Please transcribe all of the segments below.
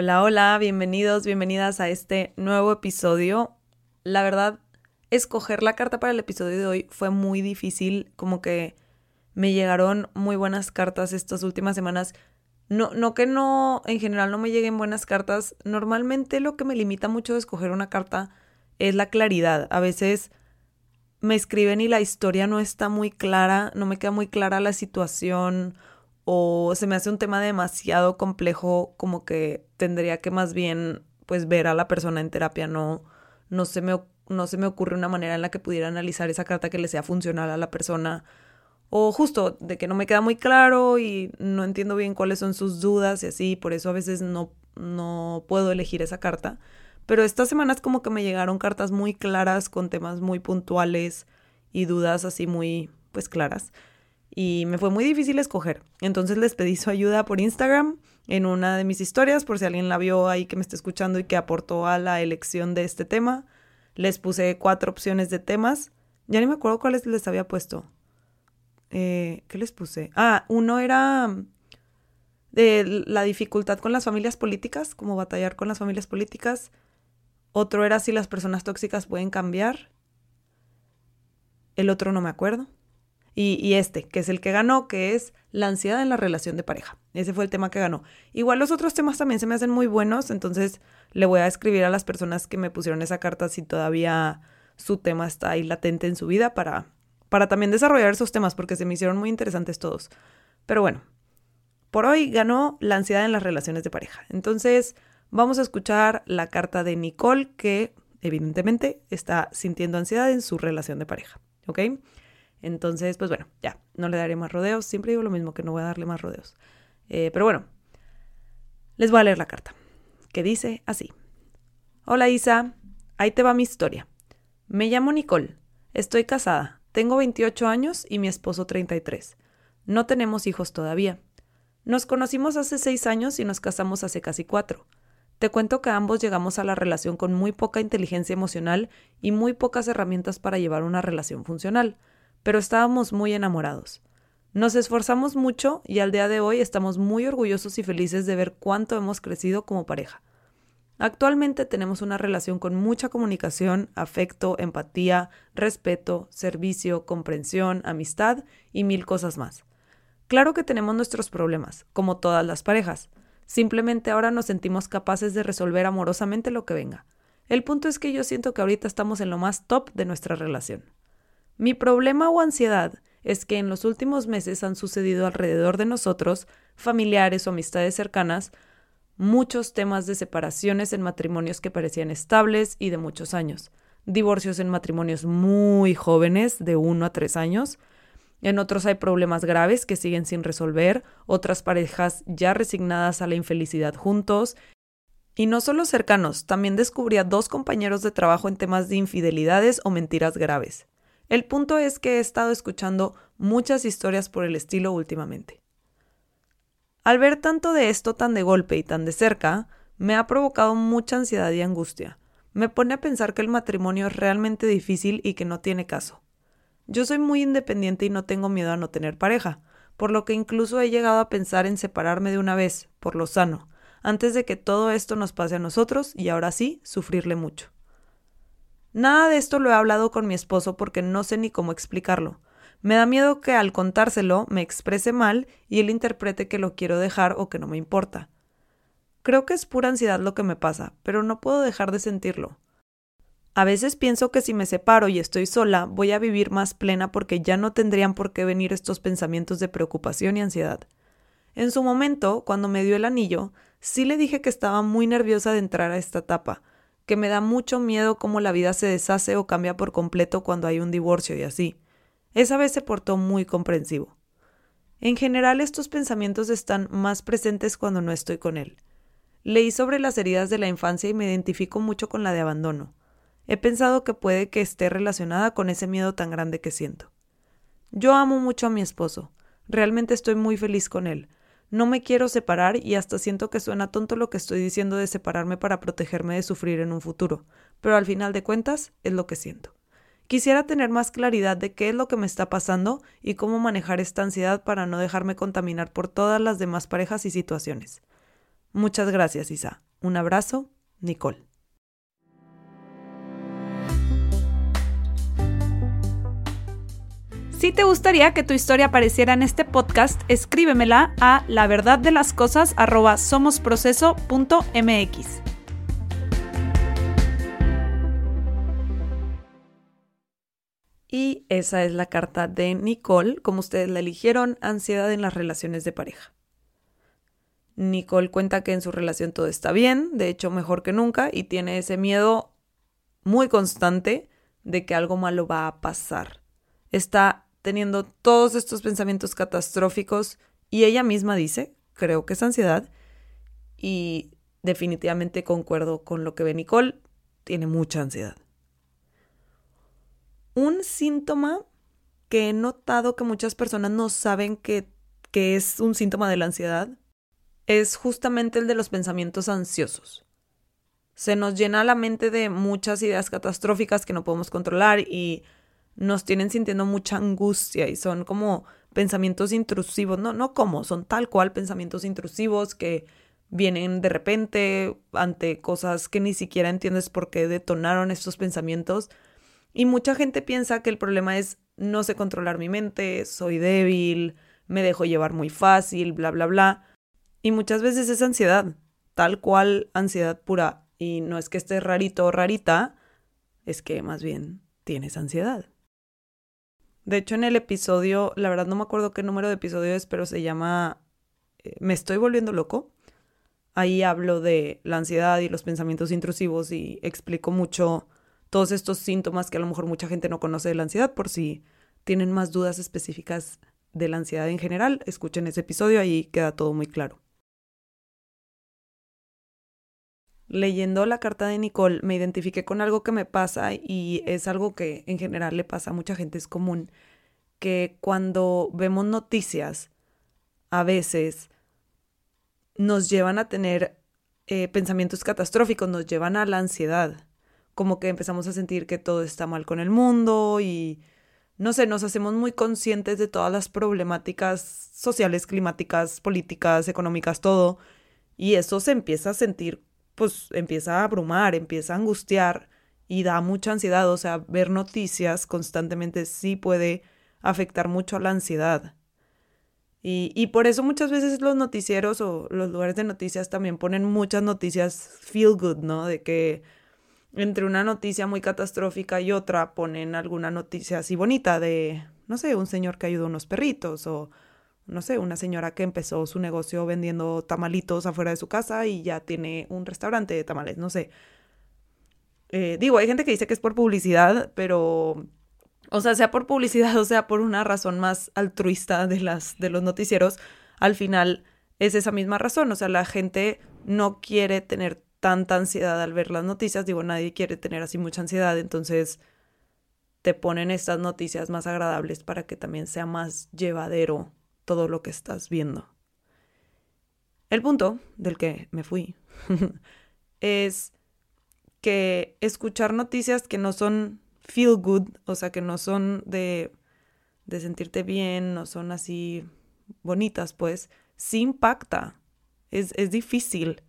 Hola, hola, bienvenidos, bienvenidas a este nuevo episodio. La verdad, escoger la carta para el episodio de hoy fue muy difícil, como que me llegaron muy buenas cartas estas últimas semanas. No, no que no, en general no me lleguen buenas cartas. Normalmente lo que me limita mucho de escoger una carta es la claridad. A veces me escriben y la historia no está muy clara, no me queda muy clara la situación o se me hace un tema demasiado complejo como que tendría que más bien pues ver a la persona en terapia, no, no, se me, no se me ocurre una manera en la que pudiera analizar esa carta que le sea funcional a la persona o justo de que no me queda muy claro y no entiendo bien cuáles son sus dudas y así, por eso a veces no, no puedo elegir esa carta. Pero estas semanas como que me llegaron cartas muy claras con temas muy puntuales y dudas así muy pues claras. Y me fue muy difícil escoger. Entonces les pedí su ayuda por Instagram en una de mis historias, por si alguien la vio ahí que me está escuchando y que aportó a la elección de este tema. Les puse cuatro opciones de temas. Ya ni me acuerdo cuáles les había puesto. Eh, ¿Qué les puse? Ah, uno era mm, de la dificultad con las familias políticas, como batallar con las familias políticas. Otro era si las personas tóxicas pueden cambiar. El otro no me acuerdo. Y, este, que es el que ganó, que es la ansiedad en la relación de pareja. Ese fue el tema que ganó. Igual los otros temas también se me hacen muy buenos, entonces le voy a escribir a las personas que me pusieron esa carta si todavía su tema está ahí latente en su vida para para también desarrollar esos temas porque se me hicieron muy interesantes todos. Pero bueno, por hoy ganó la ansiedad en las relaciones de pareja. Entonces, vamos a escuchar la carta de Nicole que evidentemente está sintiendo ansiedad en su relación de pareja. ¿Ok? Entonces, pues bueno, ya, no le daré más rodeos. Siempre digo lo mismo, que no voy a darle más rodeos. Eh, pero bueno, les voy a leer la carta, que dice así. Hola Isa, ahí te va mi historia. Me llamo Nicole, estoy casada, tengo 28 años y mi esposo 33. No tenemos hijos todavía. Nos conocimos hace seis años y nos casamos hace casi cuatro. Te cuento que ambos llegamos a la relación con muy poca inteligencia emocional y muy pocas herramientas para llevar una relación funcional, pero estábamos muy enamorados. Nos esforzamos mucho y al día de hoy estamos muy orgullosos y felices de ver cuánto hemos crecido como pareja. Actualmente tenemos una relación con mucha comunicación, afecto, empatía, respeto, servicio, comprensión, amistad y mil cosas más. Claro que tenemos nuestros problemas, como todas las parejas. Simplemente ahora nos sentimos capaces de resolver amorosamente lo que venga. El punto es que yo siento que ahorita estamos en lo más top de nuestra relación. Mi problema o ansiedad es que en los últimos meses han sucedido alrededor de nosotros, familiares o amistades cercanas, muchos temas de separaciones en matrimonios que parecían estables y de muchos años, divorcios en matrimonios muy jóvenes, de uno a tres años, en otros hay problemas graves que siguen sin resolver, otras parejas ya resignadas a la infelicidad juntos, y no solo cercanos, también descubrí a dos compañeros de trabajo en temas de infidelidades o mentiras graves. El punto es que he estado escuchando muchas historias por el estilo últimamente. Al ver tanto de esto tan de golpe y tan de cerca, me ha provocado mucha ansiedad y angustia. Me pone a pensar que el matrimonio es realmente difícil y que no tiene caso. Yo soy muy independiente y no tengo miedo a no tener pareja, por lo que incluso he llegado a pensar en separarme de una vez, por lo sano, antes de que todo esto nos pase a nosotros y ahora sí, sufrirle mucho. Nada de esto lo he hablado con mi esposo porque no sé ni cómo explicarlo, me da miedo que al contárselo me exprese mal y él interprete que lo quiero dejar o que no me importa. Creo que es pura ansiedad lo que me pasa, pero no puedo dejar de sentirlo. A veces pienso que si me separo y estoy sola, voy a vivir más plena porque ya no tendrían por qué venir estos pensamientos de preocupación y ansiedad. En su momento, cuando me dio el anillo, sí le dije que estaba muy nerviosa de entrar a esta etapa, que me da mucho miedo cómo la vida se deshace o cambia por completo cuando hay un divorcio y así. Esa vez se portó muy comprensivo. En general estos pensamientos están más presentes cuando no estoy con él. Leí sobre las heridas de la infancia y me identifico mucho con la de abandono. He pensado que puede que esté relacionada con ese miedo tan grande que siento. Yo amo mucho a mi esposo. Realmente estoy muy feliz con él. No me quiero separar y hasta siento que suena tonto lo que estoy diciendo de separarme para protegerme de sufrir en un futuro, pero al final de cuentas es lo que siento. Quisiera tener más claridad de qué es lo que me está pasando y cómo manejar esta ansiedad para no dejarme contaminar por todas las demás parejas y situaciones. Muchas gracias, Isa. Un abrazo, Nicole. Si te gustaría que tu historia apareciera en este podcast, escríbemela a la verdad de las cosas. Y esa es la carta de Nicole, como ustedes la eligieron, ansiedad en las relaciones de pareja. Nicole cuenta que en su relación todo está bien, de hecho mejor que nunca, y tiene ese miedo muy constante de que algo malo va a pasar. Está teniendo todos estos pensamientos catastróficos y ella misma dice, creo que es ansiedad y definitivamente concuerdo con lo que ve Nicole, tiene mucha ansiedad. Un síntoma que he notado que muchas personas no saben que, que es un síntoma de la ansiedad es justamente el de los pensamientos ansiosos. Se nos llena la mente de muchas ideas catastróficas que no podemos controlar y nos tienen sintiendo mucha angustia y son como pensamientos intrusivos, no, no como, son tal cual pensamientos intrusivos que vienen de repente ante cosas que ni siquiera entiendes por qué detonaron estos pensamientos. Y mucha gente piensa que el problema es no sé controlar mi mente, soy débil, me dejo llevar muy fácil, bla, bla, bla. Y muchas veces es ansiedad, tal cual ansiedad pura. Y no es que estés rarito o rarita, es que más bien tienes ansiedad. De hecho, en el episodio, la verdad no me acuerdo qué número de episodio es, pero se llama eh, Me estoy volviendo loco. Ahí hablo de la ansiedad y los pensamientos intrusivos y explico mucho todos estos síntomas que a lo mejor mucha gente no conoce de la ansiedad. Por si tienen más dudas específicas de la ansiedad en general, escuchen ese episodio, ahí queda todo muy claro. Leyendo la carta de Nicole me identifiqué con algo que me pasa y es algo que en general le pasa a mucha gente, es común, que cuando vemos noticias, a veces nos llevan a tener eh, pensamientos catastróficos, nos llevan a la ansiedad, como que empezamos a sentir que todo está mal con el mundo y, no sé, nos hacemos muy conscientes de todas las problemáticas sociales, climáticas, políticas, económicas, todo, y eso se empieza a sentir pues empieza a abrumar, empieza a angustiar y da mucha ansiedad. O sea, ver noticias constantemente sí puede afectar mucho a la ansiedad. Y, y, por eso muchas veces los noticieros o los lugares de noticias también ponen muchas noticias feel good, ¿no? De que entre una noticia muy catastrófica y otra ponen alguna noticia así bonita de, no sé, un señor que ayudó a unos perritos o no sé, una señora que empezó su negocio vendiendo tamalitos afuera de su casa y ya tiene un restaurante de tamales, no sé. Eh, digo, hay gente que dice que es por publicidad, pero, o sea, sea por publicidad o sea por una razón más altruista de, las, de los noticieros, al final es esa misma razón, o sea, la gente no quiere tener tanta ansiedad al ver las noticias, digo, nadie quiere tener así mucha ansiedad, entonces te ponen estas noticias más agradables para que también sea más llevadero todo lo que estás viendo. El punto del que me fui es que escuchar noticias que no son feel good, o sea, que no son de, de sentirte bien, no son así bonitas, pues, sí impacta. Es, es difícil.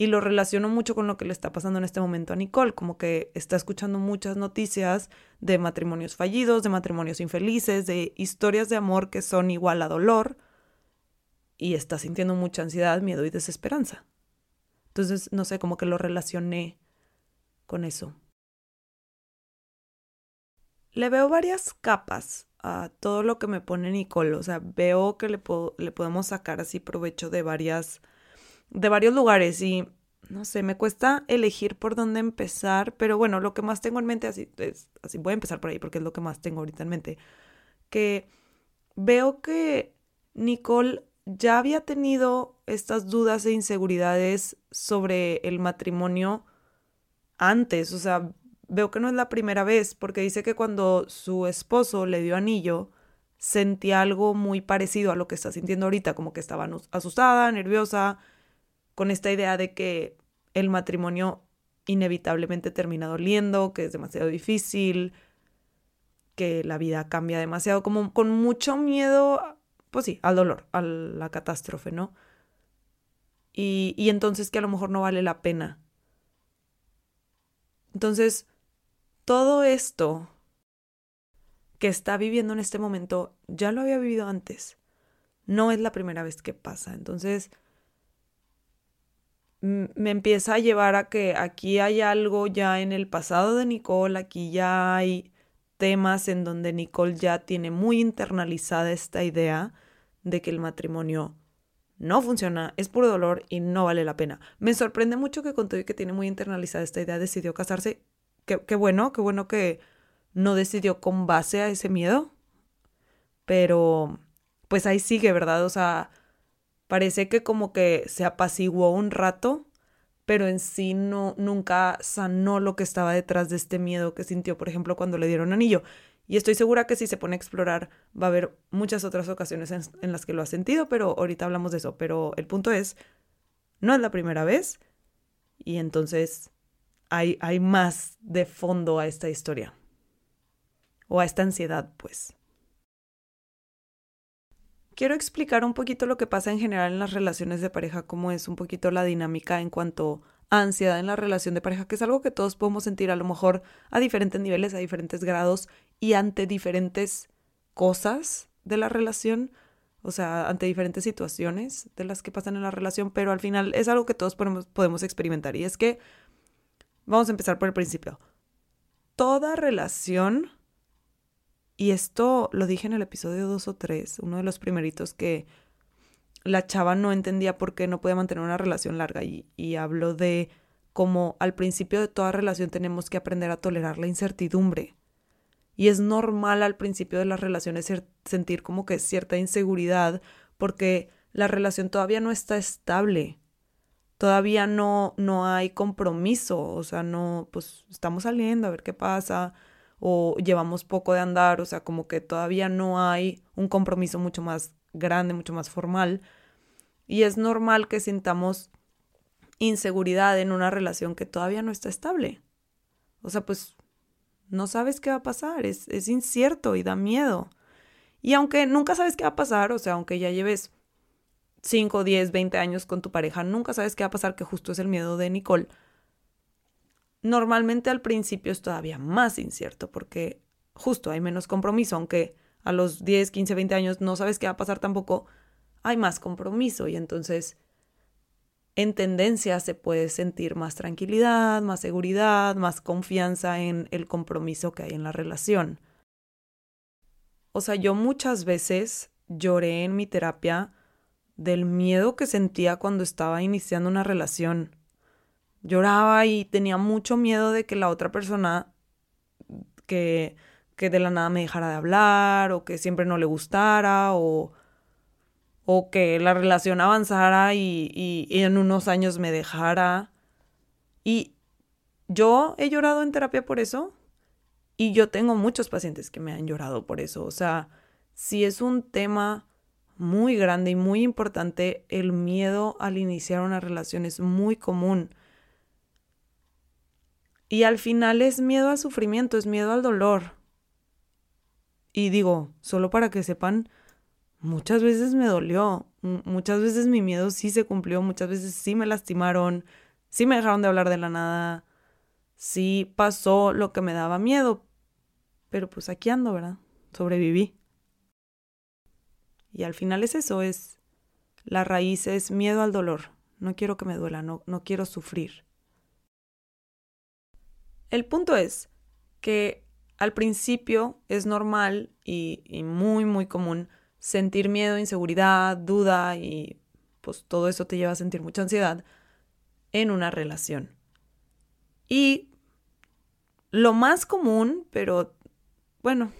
Y lo relaciono mucho con lo que le está pasando en este momento a Nicole, como que está escuchando muchas noticias de matrimonios fallidos, de matrimonios infelices, de historias de amor que son igual a dolor, y está sintiendo mucha ansiedad, miedo y desesperanza. Entonces, no sé, como que lo relacioné con eso. le veo varias capas a todo lo que me pone Nicole. O sea, veo que le, le podemos sacar así provecho de varias, de varios lugares y no sé, me cuesta elegir por dónde empezar, pero bueno, lo que más tengo en mente, así, es, así voy a empezar por ahí porque es lo que más tengo ahorita en mente, que veo que Nicole ya había tenido estas dudas e inseguridades sobre el matrimonio antes, o sea, veo que no es la primera vez, porque dice que cuando su esposo le dio anillo, sentía algo muy parecido a lo que está sintiendo ahorita, como que estaba asustada, nerviosa, con esta idea de que el matrimonio inevitablemente termina doliendo, que es demasiado difícil, que la vida cambia demasiado, como con mucho miedo, pues sí, al dolor, a la catástrofe, ¿no? Y, y entonces que a lo mejor no vale la pena. Entonces, todo esto que está viviendo en este momento ya lo había vivido antes. No es la primera vez que pasa. Entonces, me empieza a llevar a que aquí hay algo ya en el pasado de Nicole, aquí ya hay temas en donde Nicole ya tiene muy internalizada esta idea de que el matrimonio no funciona, es puro dolor y no vale la pena. Me sorprende mucho que con todo que tiene muy internalizada esta idea decidió casarse. Qué, qué bueno, qué bueno que no decidió con base a ese miedo. Pero pues ahí sigue, ¿verdad? O sea, Parece que como que se apaciguó un rato, pero en sí no, nunca sanó lo que estaba detrás de este miedo que sintió, por ejemplo, cuando le dieron anillo. Y estoy segura que si se pone a explorar va a haber muchas otras ocasiones en, las que lo ha sentido, pero ahorita hablamos de eso. Pero el punto es, no es la primera vez y entonces hay, hay más de fondo a esta historia. O a esta ansiedad, pues quiero explicar un poquito lo que pasa en general en las relaciones de pareja, cómo es un poquito la dinámica en cuanto a ansiedad en la relación de pareja, que es algo que todos podemos sentir a lo mejor a diferentes niveles, a diferentes grados y ante diferentes cosas de la relación, o sea, ante diferentes situaciones de las que pasan en la relación, pero al final es algo que todos podemos, podemos experimentar y es que vamos a empezar por el principio. Toda relación y esto lo dije en el episodio 2 o 3, uno de los primeritos que la chava no entendía por qué no podía mantener una relación larga y, y habló de cómo al principio de toda relación tenemos que aprender a tolerar la incertidumbre. Y es normal al principio de las relaciones sentir como que cierta inseguridad porque la relación todavía no está estable. Todavía no, no hay compromiso, o sea, no, pues estamos saliendo a ver qué pasa, o llevamos poco de andar, o sea, como que todavía no hay un compromiso mucho más grande, mucho más formal. Y es normal que sintamos inseguridad en una relación que todavía no está estable. O sea, pues no sabes qué va a pasar, es, es incierto y da miedo. Y aunque nunca sabes qué va a pasar, o sea, aunque ya lleves 5, 10, 20 años con tu pareja, nunca sabes qué va a pasar, que justo es el miedo de Nicole Normalmente al principio es todavía más incierto porque justo hay menos compromiso, aunque a los 10, 15, 20 años no sabes qué va a pasar tampoco, hay más compromiso y entonces en tendencia se puede sentir más tranquilidad, más seguridad, más confianza en el compromiso que hay en la relación. O sea, yo muchas veces lloré en mi terapia del miedo que sentía cuando estaba iniciando una relación lloraba y tenía mucho miedo de que la otra persona que, que de la nada me dejara de hablar o que siempre no le gustara o, o que la relación avanzara y, y, y en unos años me dejara. Y yo he llorado en terapia por eso y yo tengo muchos pacientes que me han llorado por eso. O sea, si es un tema muy grande y muy importante, el miedo al iniciar una relación es muy común. Y al final es miedo al sufrimiento, es miedo al dolor. Y digo, solo para que sepan, muchas veces me dolió, muchas veces mi miedo sí se cumplió, muchas veces sí me lastimaron, sí me dejaron de hablar de la nada, sí pasó lo que me daba miedo, pero pues aquí ando, ¿verdad? Sobreviví. Y al final es eso, es la raíz es miedo al dolor. No quiero que me duela, no, no quiero sufrir. El punto es que al principio es normal y, muy, muy común sentir miedo, inseguridad, duda y pues todo eso te lleva a sentir mucha ansiedad en una relación. Y lo más común, pero bueno,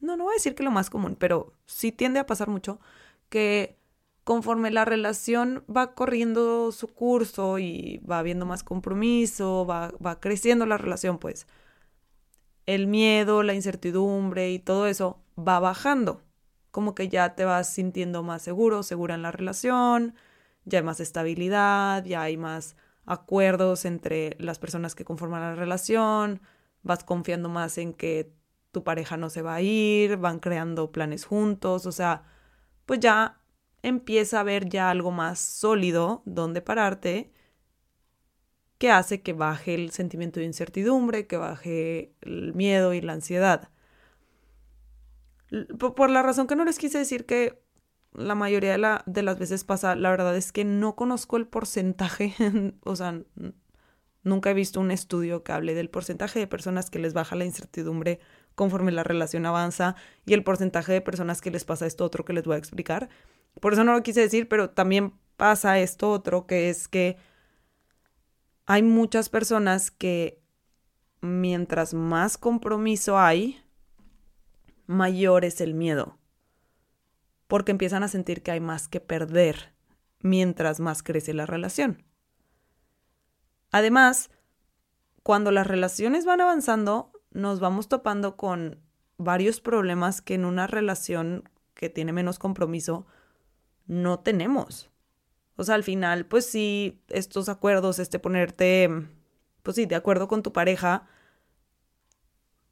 no, no voy a decir que lo más común, pero sí tiende a pasar mucho que conforme la relación va corriendo su curso y va habiendo más compromiso, va, va creciendo la relación, pues el miedo, la incertidumbre y todo eso va bajando. Como que ya te vas sintiendo más seguro, segura en la relación, ya hay más estabilidad, ya hay más acuerdos entre las personas que conforman la relación, vas confiando más en que tu pareja no se va a ir, van creando planes juntos, o sea, pues ya empieza a haber ya algo más sólido donde pararte que hace que baje el sentimiento de incertidumbre, que baje el miedo y la ansiedad. Por la razón que no les quise decir que la mayoría de, la, de las veces pasa, la verdad es que no conozco el porcentaje, o sea, nunca he visto un estudio que hable del porcentaje de personas que les baja la incertidumbre conforme la relación avanza y el porcentaje de personas que les pasa esto otro que les voy a explicar. Por eso no lo quise decir, pero también pasa esto otro, que es que hay muchas personas que mientras más compromiso hay, mayor es el miedo, porque empiezan a sentir que hay más que perder mientras más crece la relación. Además, cuando las relaciones van avanzando, nos vamos topando con varios problemas que en una relación que tiene menos compromiso no tenemos. O sea, al final, pues sí, estos acuerdos, este ponerte, pues sí, de acuerdo con tu pareja,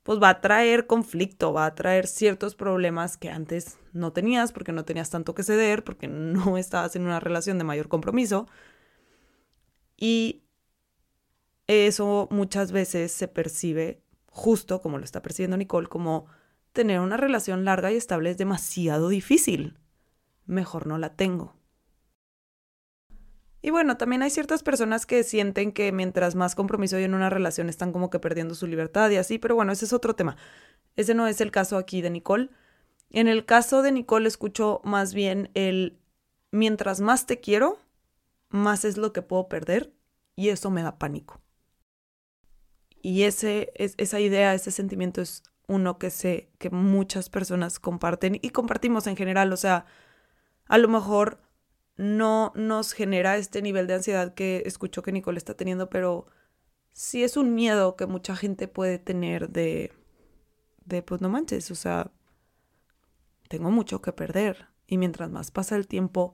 pues va a traer conflicto, va a traer ciertos problemas que antes no tenías porque no tenías tanto que ceder, porque no estabas en una relación de mayor compromiso. Y eso muchas veces se percibe justo como lo está percibiendo Nicole, como tener una relación larga y estable es demasiado difícil mejor no la tengo. Y bueno, también hay ciertas personas que sienten que mientras más compromiso hay en una relación están como que perdiendo su libertad y así, pero bueno, ese es otro tema. Ese no es el caso aquí de Nicole. En el caso de Nicole escucho más bien el mientras más te quiero, más es lo que puedo perder y eso me da pánico. Y ese, es, esa idea, ese sentimiento es uno que sé que muchas personas comparten y compartimos en general, o sea, a lo mejor no nos genera este nivel de ansiedad que escucho que Nicole está teniendo, pero sí es un miedo que mucha gente puede tener de, de pues no manches, o sea, tengo mucho que perder y mientras más pasa el tiempo,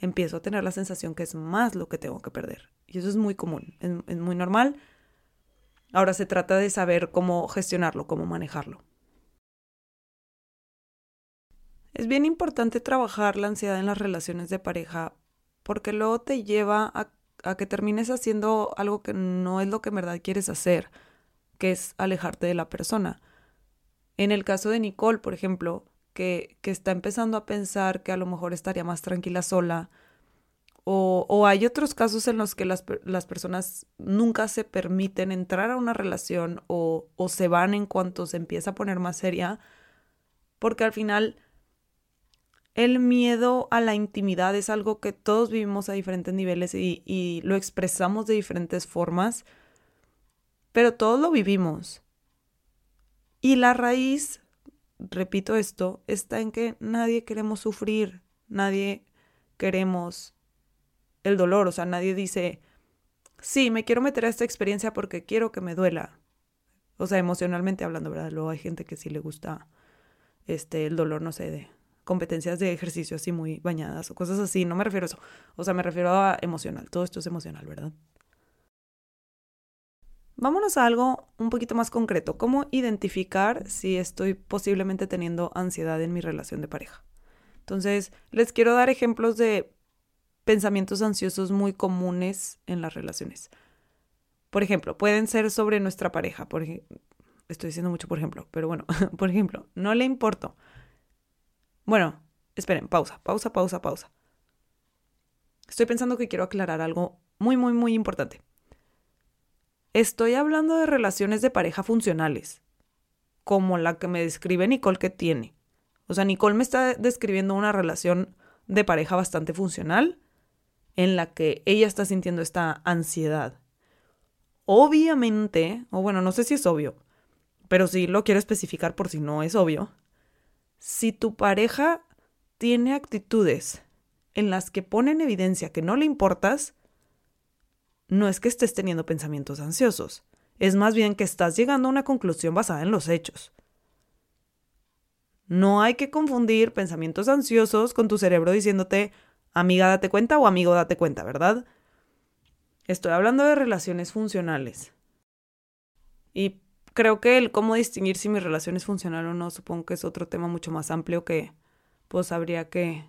empiezo a tener la sensación que es más lo que tengo que perder. Y eso es muy común, es, es muy normal. Ahora se trata de saber cómo gestionarlo, cómo manejarlo. Es bien importante trabajar la ansiedad en las relaciones de pareja porque luego te lleva a, que termines haciendo algo que no es lo que en verdad quieres hacer, que es alejarte de la persona. En el caso de Nicole, por ejemplo, que, que está empezando a pensar que a lo mejor estaría más tranquila sola, o, o, hay otros casos en los que las, las, personas nunca se permiten entrar a una relación o, o, se van en cuanto se empieza a poner más seria, porque al final el miedo a la intimidad es algo que todos vivimos a diferentes niveles y, lo expresamos de diferentes formas, pero todos lo vivimos. Y la raíz, repito esto, está en que nadie queremos sufrir, nadie queremos el dolor, o sea, nadie dice, sí, me quiero meter a esta experiencia porque quiero que me duela. O sea, emocionalmente hablando, ¿verdad? Luego hay gente que sí le gusta este el dolor, no sé, de competencias de ejercicio así muy bañadas o cosas así. No me refiero a eso. O sea, me refiero a emocional. Todo esto es emocional, ¿verdad? Vámonos a algo un poquito más concreto. ¿Cómo identificar si estoy posiblemente teniendo ansiedad en mi relación de pareja? Entonces, les quiero dar ejemplos de pensamientos ansiosos muy comunes en las relaciones. Por ejemplo, pueden ser sobre nuestra pareja. Estoy diciendo mucho por ejemplo, pero bueno, por ejemplo, no le importo. Bueno, esperen, pausa, pausa, pausa, pausa. Estoy pensando que quiero aclarar algo muy, muy, muy importante. Estoy hablando de relaciones de pareja funcionales. como la que me describe Nicole que tiene. O sea, Nicole me está describiendo una relación de pareja bastante funcional en la que ella está sintiendo esta ansiedad. Obviamente, o bueno, no sé si es obvio, pero sí lo quiero especificar por si no es obvio. Si tu pareja tiene actitudes en las que pone en evidencia que no le importas, no es que estés teniendo pensamientos ansiosos, es más bien que estás llegando a una conclusión basada en los hechos. No hay que confundir pensamientos ansiosos con tu cerebro diciéndote, amiga, date cuenta o amigo, date cuenta, ¿verdad? Estoy hablando de relaciones funcionales. Y creo que el cómo distinguir si mi relación es funcional o no, supongo que es otro tema mucho más amplio que pues habría que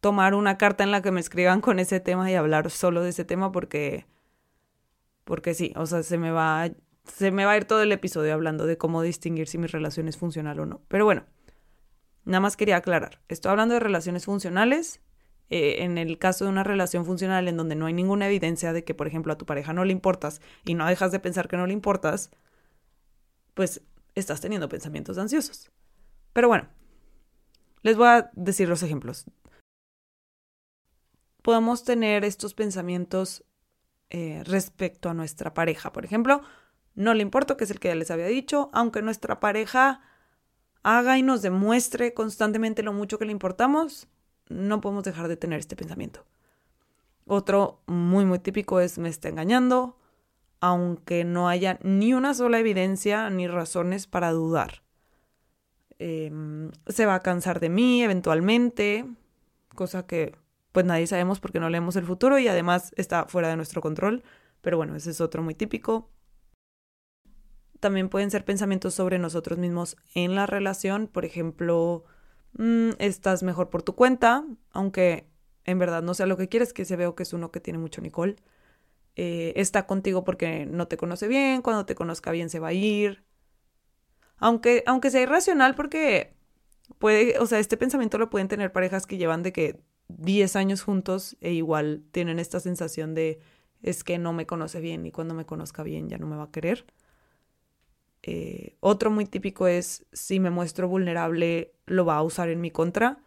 tomar una carta en la que me escriban con ese tema y hablar solo de ese tema porque porque sí, o sea, se me va se me va a ir todo el episodio hablando de cómo distinguir si mi relación es funcional o no. Pero bueno, nada más quería aclarar. Estoy hablando de relaciones funcionales. Eh, en el caso de una relación funcional en donde no hay ninguna evidencia de que, por ejemplo, a tu pareja no le importas y no dejas de pensar que no le importas, pues estás teniendo pensamientos ansiosos. Pero bueno, les voy a decir los ejemplos. Podemos tener estos pensamientos eh, respecto a nuestra pareja. Por ejemplo, no le importa, que es el que ya les había dicho, aunque nuestra pareja haga y nos demuestre constantemente lo mucho que le importamos, no podemos dejar de tener este pensamiento. Otro muy, muy típico es me está engañando, aunque no haya ni una sola evidencia ni razones para dudar. Em, se va a cansar de mí eventualmente, cosa que pues nadie sabemos porque no leemos el futuro y además está fuera de nuestro control, pero bueno, ese es otro muy típico también pueden ser pensamientos sobre nosotros mismos en la relación. Por ejemplo, mm, estás mejor por tu cuenta, aunque en verdad no sea lo que quieres, que se veo que es uno que tiene mucho Nicole. Eh, está contigo porque no te conoce bien, cuando te conozca bien se va a ir. Aunque, aunque sea irracional porque puede, o sea, este pensamiento lo pueden tener parejas que llevan de que 10 años juntos e igual tienen esta sensación de es que no me conoce bien y cuando me conozca bien ya no me va a querer. Eh, otro muy típico es si me muestro vulnerable, lo va a usar en mi contra,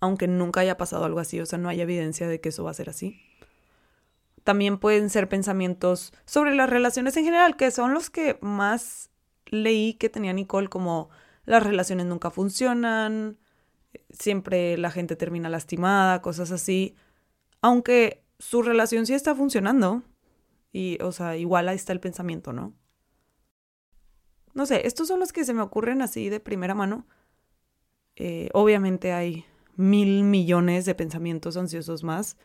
aunque nunca haya pasado algo así, o sea, no hay evidencia de que eso va a ser así. También pueden ser pensamientos sobre las relaciones en general, que son los que más leí que tenía Nicole, como las relaciones nunca funcionan, siempre la gente termina lastimada, cosas así, aunque su relación sí está funcionando. Y, o sea, igual ahí está el pensamiento, ¿no? No sé, estos son los que se me ocurren así de primera mano. Eh, obviamente hay mil millones de pensamientos ansiosos más.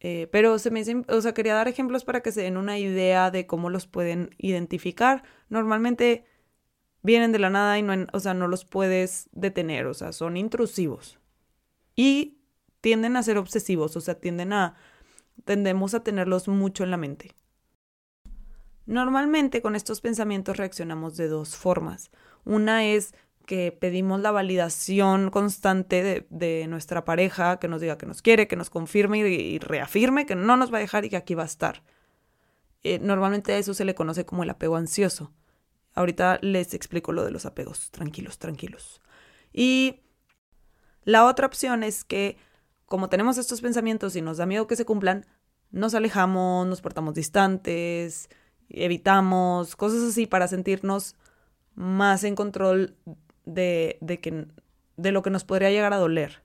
Eh, pero se me o sea, quería dar ejemplos para que se den una idea de cómo los pueden identificar. Normalmente vienen de la nada y no, o sea, no los puedes detener, o sea, son intrusivos. Y tienden a ser obsesivos, o sea, tienden a, tendemos a tenerlos mucho en la mente. Normalmente con estos pensamientos reaccionamos de dos formas. Una es que pedimos la validación constante de, nuestra pareja, que nos diga que nos quiere, que nos confirme y, reafirme que no nos va a dejar y que aquí va a estar. Eh, normalmente a eso se le conoce como el apego ansioso. Ahorita les explico lo de los apegos. Tranquilos, tranquilos. Y la otra opción es que como tenemos estos pensamientos y nos da miedo que se cumplan, nos alejamos, nos portamos distantes, evitamos, cosas así para sentirnos más en control de, de, que, de lo que nos podría llegar a doler.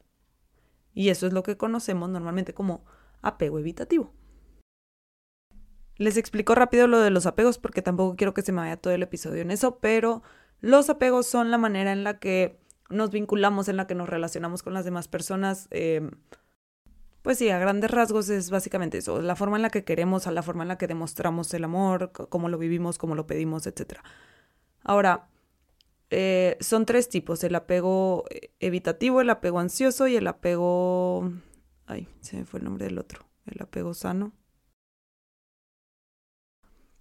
Y eso es lo que conocemos normalmente como apego evitativo. Les explico rápido lo de los apegos porque tampoco quiero que se me vaya todo el episodio en eso, pero los apegos son la manera en la que nos vinculamos, en la que nos relacionamos con las demás personas. Eh, pues sí, a grandes rasgos es básicamente eso, la forma en la que queremos, a la forma en la que demostramos el amor, cómo lo vivimos, cómo lo pedimos, etc. Ahora, eh, son tres tipos, el apego eh, evitativo, el apego ansioso y el apego... Ay, se me fue el nombre del otro, el apego sano.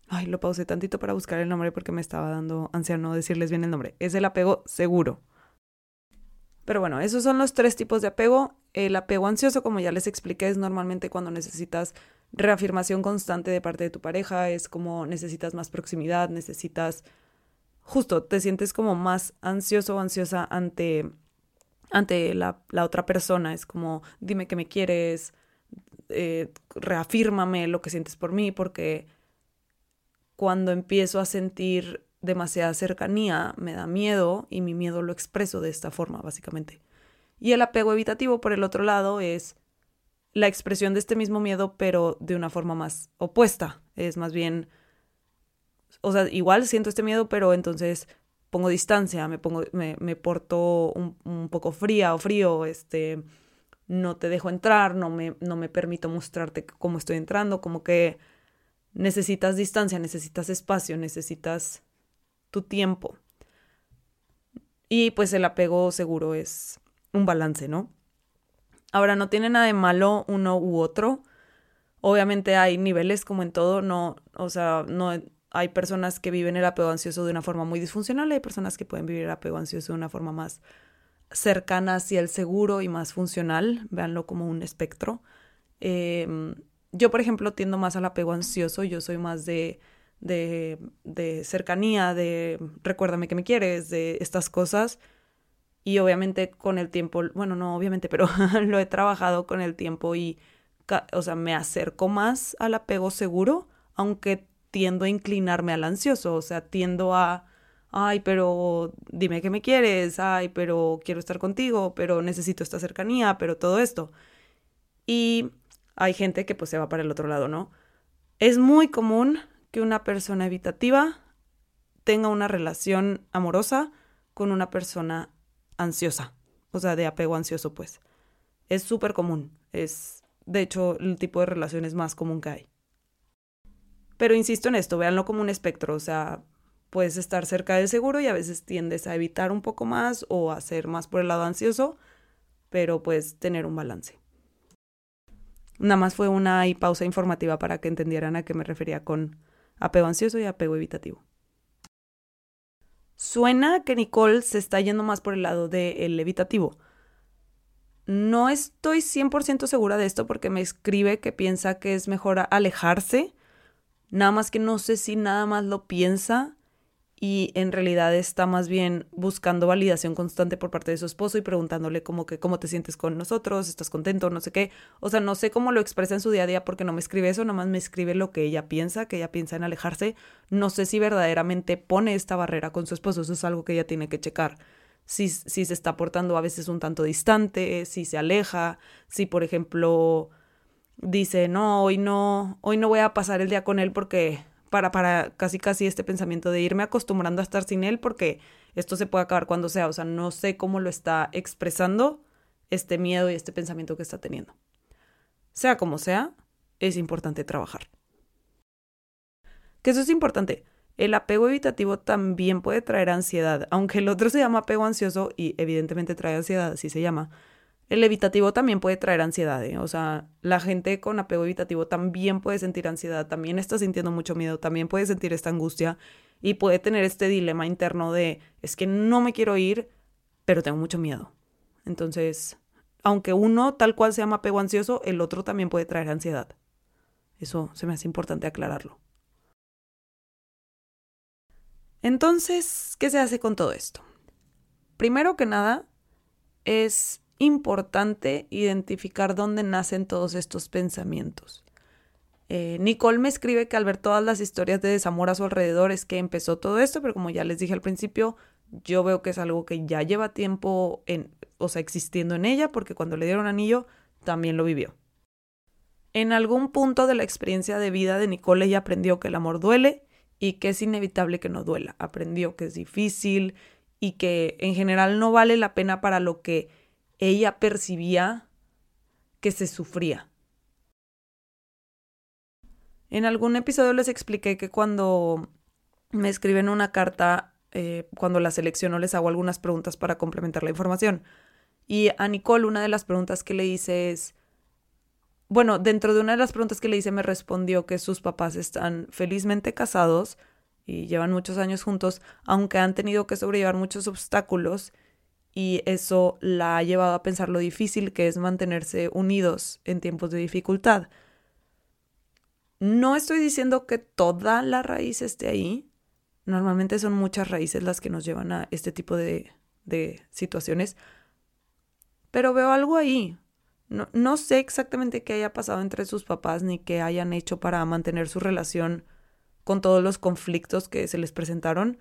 Ay, lo pausé tantito para buscar el nombre porque me estaba dando ansia no decirles bien el nombre. Es el apego seguro. Pero bueno, esos son los tres tipos de apego. El apego ansioso, como ya les expliqué, es normalmente cuando necesitas reafirmación constante de parte de tu pareja, es como necesitas más proximidad, necesitas justo te sientes como más ansioso o ansiosa ante, ante la, otra persona. Es como, dime que me quieres, eh, reafírmame lo que sientes por mí, porque cuando empiezo a sentir demasiada cercanía, me da miedo y mi miedo lo expreso de esta forma, básicamente. Y el apego evitativo, por el otro lado, es la expresión de este mismo miedo, pero de una forma más opuesta. Es más bien, o sea, igual siento este miedo, pero entonces pongo distancia, me pongo, me, me porto un, un, poco fría o frío, este, no te dejo entrar, no me, no me permito mostrarte cómo estoy entrando, como que necesitas distancia, necesitas espacio, necesitas tu tiempo. Y pues el apego seguro es un balance, ¿no? Ahora, no tiene nada de malo uno u otro. Obviamente hay niveles como en todo, no, o sea, no hay personas que viven el apego ansioso de una forma muy disfuncional, hay personas que pueden vivir el apego ansioso de una forma más cercana hacia el seguro y más funcional, véanlo como un espectro. Em, yo, por ejemplo, tiendo más al apego ansioso, yo soy más de de, de cercanía, de recuérdame que me quieres, de estas cosas. Y obviamente con el tiempo, bueno, no obviamente, pero lo he trabajado con el tiempo y, o sea, me acerco más al apego seguro, aunque tiendo a inclinarme al ansioso, o sea, tiendo a, ay, pero dime que me quieres, ay, pero quiero estar contigo, pero necesito esta cercanía, pero todo esto. Y hay gente que pues se va para el otro lado, ¿no? Es muy común que una persona evitativa tenga una relación amorosa con una persona ansiosa, o sea, de apego ansioso, pues. Es súper común, es de hecho el tipo de relaciones más común que hay. Pero insisto en esto, véanlo como un espectro, o sea, puedes estar cerca del seguro y a veces tiendes a evitar un poco más o a ser más por el lado ansioso, pero puedes tener un balance. Nada más fue una pausa informativa para que entendieran a qué me refería con apego ansioso y apego evitativo. Suena que Nicole se está yendo más por el lado del evitativo. No estoy 100% segura de esto porque me escribe que piensa que es mejor alejarse, nada más que no sé si nada más lo piensa y en realidad está más bien buscando validación constante por parte de su esposo y preguntándole que cómo te sientes con nosotros, estás contento, no sé qué. O sea, no sé cómo lo expresa en su día a día porque no me escribe eso, nada más me escribe lo que ella piensa, que ella piensa en alejarse. No sé si verdaderamente pone esta barrera con su esposo, eso es algo que ella tiene que checar. Si, si se está portando a veces un tanto distante, si se aleja, si por ejemplo dice, no, hoy no, hoy no voy a pasar el día con él porque para, para casi casi este pensamiento de irme acostumbrando a estar sin él porque esto se puede acabar cuando sea. O sea, no sé cómo lo está expresando este miedo y este pensamiento que está teniendo. Sea como sea, es importante trabajar. Que eso es importante. El apego evitativo también puede traer ansiedad, aunque el otro se llama apego ansioso y evidentemente trae ansiedad, así se llama. El evitativo también puede traer ansiedad, ¿eh? o sea, la gente con apego evitativo también puede sentir ansiedad, también está sintiendo mucho miedo, también puede sentir esta angustia y puede tener este dilema interno de es que no me quiero ir, pero tengo mucho miedo. Entonces, aunque uno tal cual se llama apego ansioso, el otro también puede traer ansiedad. Eso se me hace importante aclararlo. Entonces, ¿qué se hace con todo esto? Primero que nada, es importante identificar dónde nacen todos estos pensamientos. Eh, Nicole me escribe que al ver todas las historias de desamor a su alrededor es que empezó todo esto, pero como ya les dije al principio, yo veo que es algo que ya lleva tiempo en, o sea, existiendo en ella, porque cuando le dieron anillo también lo vivió. En algún punto de la experiencia de vida de Nicole ella aprendió que el amor duele y que es inevitable que no duela. Aprendió que es difícil y que en general no vale la pena para lo que ella percibía que se sufría. En algún episodio les expliqué que cuando me escriben una carta, eh, cuando la selecciono les hago algunas preguntas para complementar la información. Y a Nicole una de las preguntas que le hice es, bueno, dentro de una de las preguntas que le hice me respondió que sus papás están felizmente casados y llevan muchos años juntos, aunque han tenido que sobrellevar muchos obstáculos y eso la ha llevado a pensar lo difícil que es mantenerse unidos en tiempos de dificultad. No estoy diciendo que toda la raíz esté ahí, Normalmente son muchas raíces las que nos llevan a este tipo de, de situaciones. Pero veo algo ahí. No, no, sé exactamente qué haya pasado entre sus papás ni qué hayan hecho para mantener su relación con todos los conflictos que se les presentaron.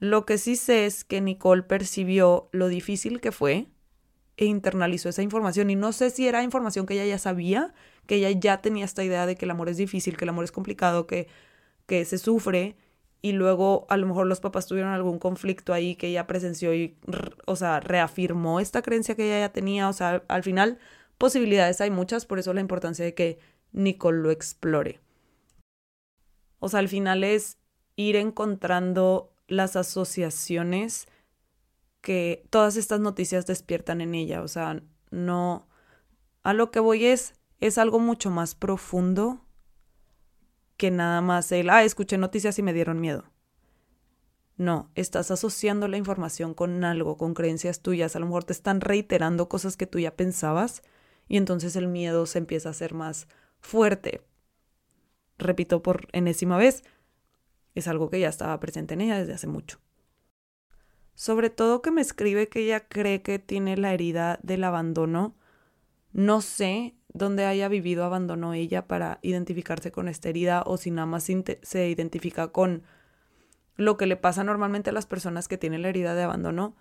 Lo que sí sé es que Nicole percibió lo difícil que fue e internalizó esa información. Y no sé si era información que ella ya sabía, que ella ya tenía esta idea de que el amor es difícil, que el amor es complicado, que, que se sufre. Y luego a lo mejor los papás tuvieron algún conflicto ahí que ella presenció y, o sea, reafirmó esta creencia que ella ya tenía. O sea, al final posibilidades hay muchas, por eso la importancia de que Nicole lo explore. O sea, al final es ir encontrando las asociaciones que todas estas noticias despiertan en ella. O sea, no. A lo que voy es. Es algo mucho más profundo que nada más el. Ah, escuché noticias y me dieron miedo. No, estás asociando la información con algo, con creencias tuyas. A lo mejor te están reiterando cosas que tú ya pensabas y entonces el miedo se empieza a hacer más fuerte. Repito por enésima vez, es algo que ya estaba presente en ella desde hace mucho. Sobre todo que me escribe que ella cree que tiene la herida del abandono. No sé dónde haya vivido abandono ella para identificarse con esta herida o si nada más se identifica con lo que le pasa normalmente a las personas que tienen la herida de abandono.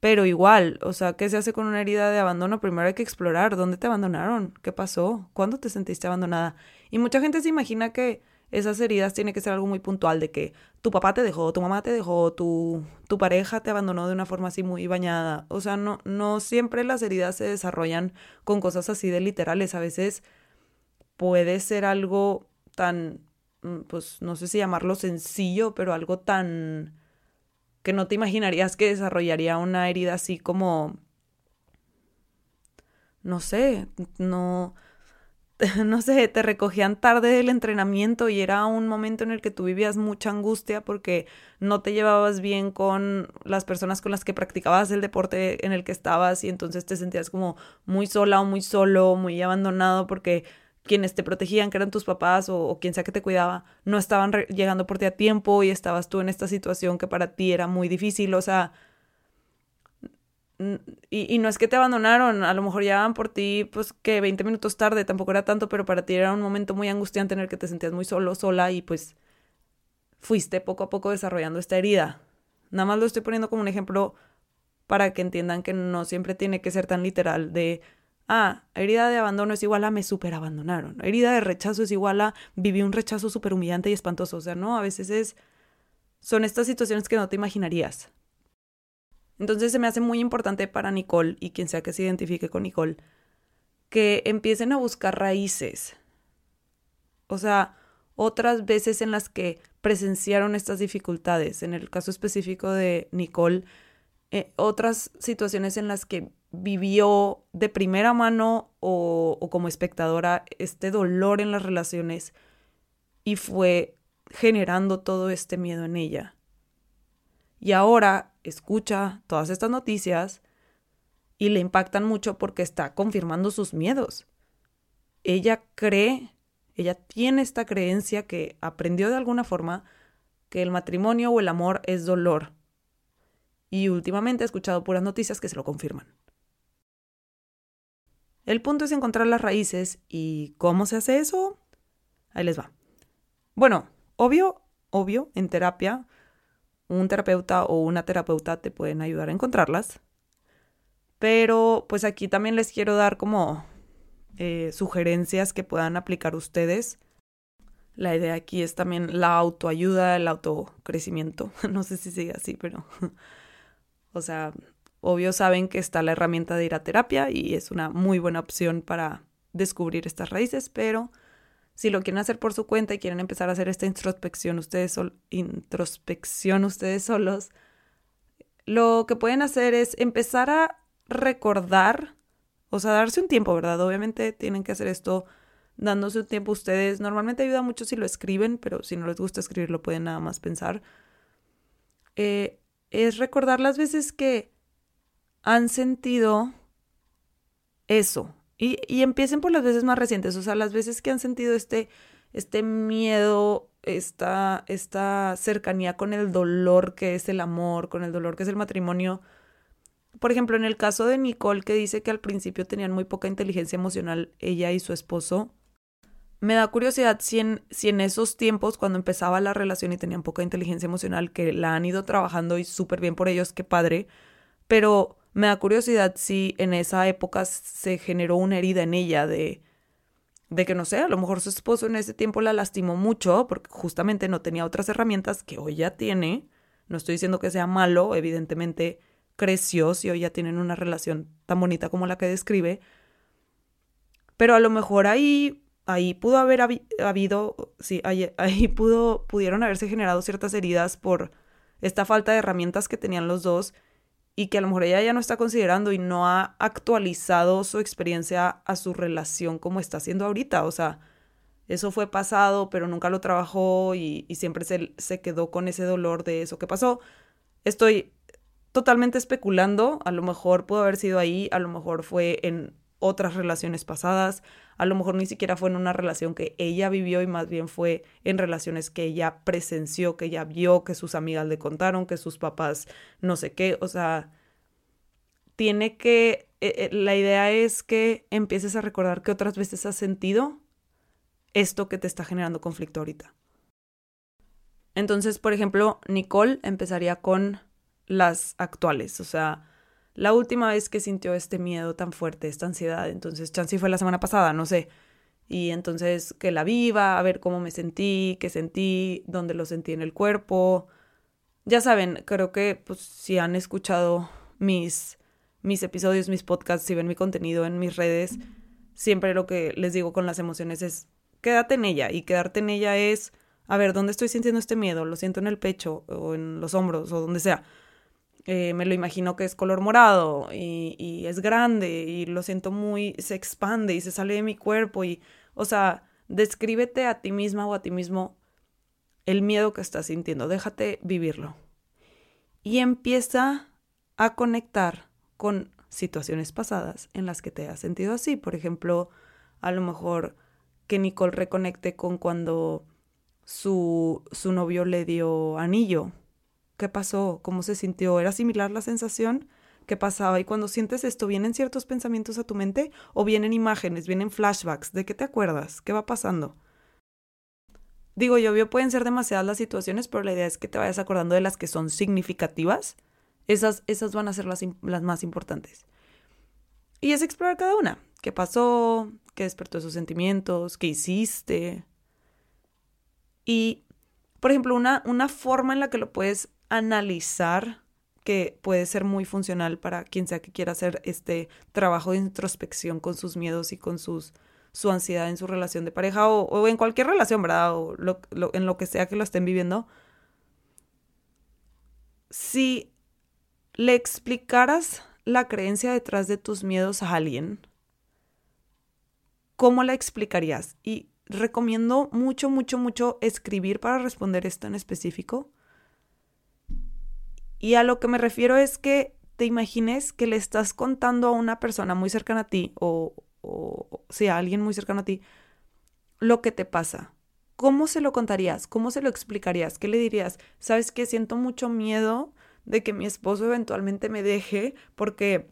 Pero igual, o sea, ¿qué se hace con una herida de abandono? Primero hay que explorar dónde te abandonaron, qué pasó, cuándo te sentiste abandonada. Y mucha gente se imagina que esas heridas tiene que ser algo muy puntual de que tu papá te dejó, tu mamá te dejó, tu, tu pareja te abandonó de una forma así muy bañada. O sea, no, no siempre las heridas se desarrollan con cosas así de literales. A veces puede ser algo tan, mm, pues no sé si llamarlo sencillo, pero algo tan que no te imaginarías que desarrollaría una herida así como, no sé, no no sé, te recogían tarde del entrenamiento y era un momento en el que tú vivías mucha angustia porque no te llevabas bien con las personas con las que practicabas el deporte en el que estabas y entonces te sentías como muy sola o muy solo, muy abandonado porque quienes te protegían, que eran tus papás o, o quien sea que te cuidaba, no estaban llegando por ti a tiempo y estabas tú en esta situación que para ti era muy difícil, o sea, y, no es que te abandonaron, a lo mejor llegaban por ti, pues que 20 minutos tarde, tampoco era tanto, pero para ti era un momento muy angustiante en el que te sentías muy solo, sola y pues fuiste poco a poco desarrollando esta herida. Nada más lo estoy poniendo como un ejemplo para que entiendan que no siempre tiene que ser tan literal de, ah, herida de abandono es igual a me super abandonaron, herida de rechazo es igual a viví un rechazo súper humillante y espantoso, o sea, no, a veces es, son estas situaciones que no te imaginarías. Entonces se me hace muy importante para Nicole y quien sea que se identifique con Nicole, que empiecen a buscar raíces. O sea, otras veces en las que presenciaron estas dificultades. En el caso específico de Nicole, eh, otras situaciones en las que vivió de primera mano o, o como espectadora este dolor en las relaciones y fue generando todo este miedo en ella. Y ahora escucha todas estas noticias y le impactan mucho porque está confirmando sus miedos. Ella cree, ella tiene esta creencia que aprendió de alguna forma que el matrimonio o el amor es dolor. Y últimamente he escuchado puras noticias que se lo confirman. El punto es encontrar las raíces y ¿cómo se hace eso? Ahí les va. Bueno, obvio, obvio, en terapia un terapeuta o una terapeuta te pueden ayudar a encontrarlas. Pero pues aquí también les quiero dar como eh, sugerencias que puedan aplicar ustedes. La idea aquí es también la autoayuda, el autocrecimiento. No sé si sigue así, pero... o sea, obvio saben que está la herramienta de ir a terapia y es una muy buena opción para descubrir estas raíces, pero si lo quieren hacer por su cuenta y quieren empezar a hacer esta introspección ustedes, introspección ustedes solos, lo que pueden hacer es empezar a recordar, o sea, darse un tiempo, ¿verdad? Obviamente tienen que hacer esto dándose un tiempo ustedes. Normalmente ayuda mucho si lo escriben, pero si no les gusta escribirlo pueden nada más pensar. Eh, es recordar las veces que han sentido eso, y, empiecen por las veces más recientes, o sea, las veces que han sentido este, este miedo esta, esta cercanía con el dolor que es el amor, con el dolor que es el matrimonio. Por ejemplo, en el caso de Nicole, que dice que al principio tenían muy poca inteligencia emocional, ella y su esposo, me da curiosidad si en, si en esos tiempos, cuando empezaba la relación y tenían poca inteligencia emocional, que la han ido trabajando y súper bien por ellos, qué padre, pero me da curiosidad si en esa época se generó una herida en ella de, de que no sé, a lo mejor su esposo en ese tiempo la lastimó mucho porque justamente no tenía otras herramientas que hoy ya tiene. No estoy diciendo que sea malo, evidentemente creció si hoy ya tienen una relación tan bonita como la que describe. Pero a lo mejor ahí, ahí pudo haber habido, sí, ahí, ahí pudo, pudieron haberse generado ciertas heridas por esta falta de herramientas que tenían los dos y que a lo mejor ella ya no está considerando y no ha actualizado su experiencia a su relación como está haciendo ahorita. O sea, eso fue pasado, pero nunca lo trabajó y, siempre se, se quedó con ese dolor de eso que pasó. Estoy totalmente especulando, a lo mejor pudo haber sido ahí, a lo mejor fue en otras relaciones pasadas, a lo mejor ni siquiera fue en una relación que ella vivió y más bien fue en relaciones que ella presenció, que ella vio, que sus amigas le contaron, que sus papás no sé qué, o sea, tiene que, eh, eh, la idea es que empieces a recordar que otras veces has sentido esto que te está generando conflicto ahorita. Entonces, por ejemplo, Nicole empezaría con las actuales, o sea, la última vez que sintió este miedo tan fuerte, esta ansiedad, entonces chance fue la semana pasada, no sé. Y entonces que la viva, a ver cómo me sentí, qué sentí, dónde lo sentí en el cuerpo. Ya saben, creo que pues, si han escuchado mis, mis episodios, mis podcasts, si ven mi contenido en mis redes, siempre lo que les digo con las emociones es quédate en ella. Y quedarte en ella es, a ver, ¿dónde estoy sintiendo este miedo? ¿Lo siento en el pecho o en los hombros o donde sea? Eh, me lo imagino que es color morado y, es grande y lo siento muy, se expande y se sale de mi cuerpo y, o sea, descríbete a ti misma o a ti mismo el miedo que estás sintiendo, déjate vivirlo. Y empieza a conectar con situaciones pasadas en las que te has sentido así. Por ejemplo, a lo mejor que Nicole reconecte con cuando su, su novio le dio anillo ¿Qué pasó? ¿Cómo se sintió? ¿Era similar la sensación? ¿Qué pasaba? Y cuando sientes esto, ¿vienen ciertos pensamientos a tu mente o vienen imágenes, vienen flashbacks? ¿De qué te acuerdas? ¿Qué va pasando? Digo yo, obvio pueden ser demasiadas las situaciones, pero la idea es que te vayas acordando de las que son significativas. Esas, esas van a ser las, las más importantes. Y es explorar cada una. ¿Qué pasó? ¿Qué despertó esos sentimientos? ¿Qué hiciste? Y, por ejemplo, una, una forma en la que lo puedes analizar que puede ser muy funcional para quien sea que quiera hacer este trabajo de introspección con sus miedos y con sus, su ansiedad en su relación de pareja o, en cualquier relación, ¿verdad? O en lo que sea que lo estén viviendo. Si le explicaras la creencia detrás de tus miedos a alguien, ¿cómo la explicarías? Y recomiendo mucho, mucho, mucho escribir para responder esto en específico y a lo que me refiero es que te imagines que le estás contando a una persona muy cercana a ti o, o sea, a alguien muy cercano a ti lo que te pasa. ¿Cómo se lo contarías? ¿Cómo se lo explicarías? ¿Qué le dirías? ¿Sabes que Siento mucho miedo de que mi esposo eventualmente me deje porque...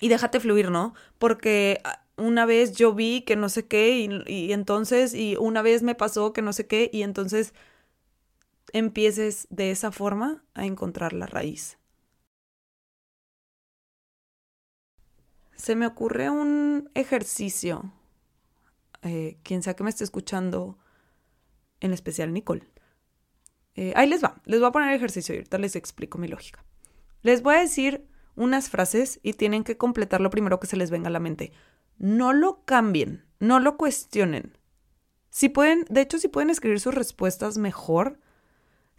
Y déjate fluir, ¿no? Porque ah, una vez yo vi que no sé qué y, y entonces, y una vez me pasó que no sé qué y entonces empieces de esa forma a encontrar la raíz. Se me ocurre un ejercicio, eh, quien sea que me esté escuchando, en especial Nicole. Eh, ahí les va, les voy a poner el ejercicio y ahorita les explico mi lógica. Les voy a decir unas frases y tienen que completar lo primero que se les venga a la mente. No lo cambien, no lo cuestionen. Si pueden, de hecho, si pueden escribir sus respuestas mejor,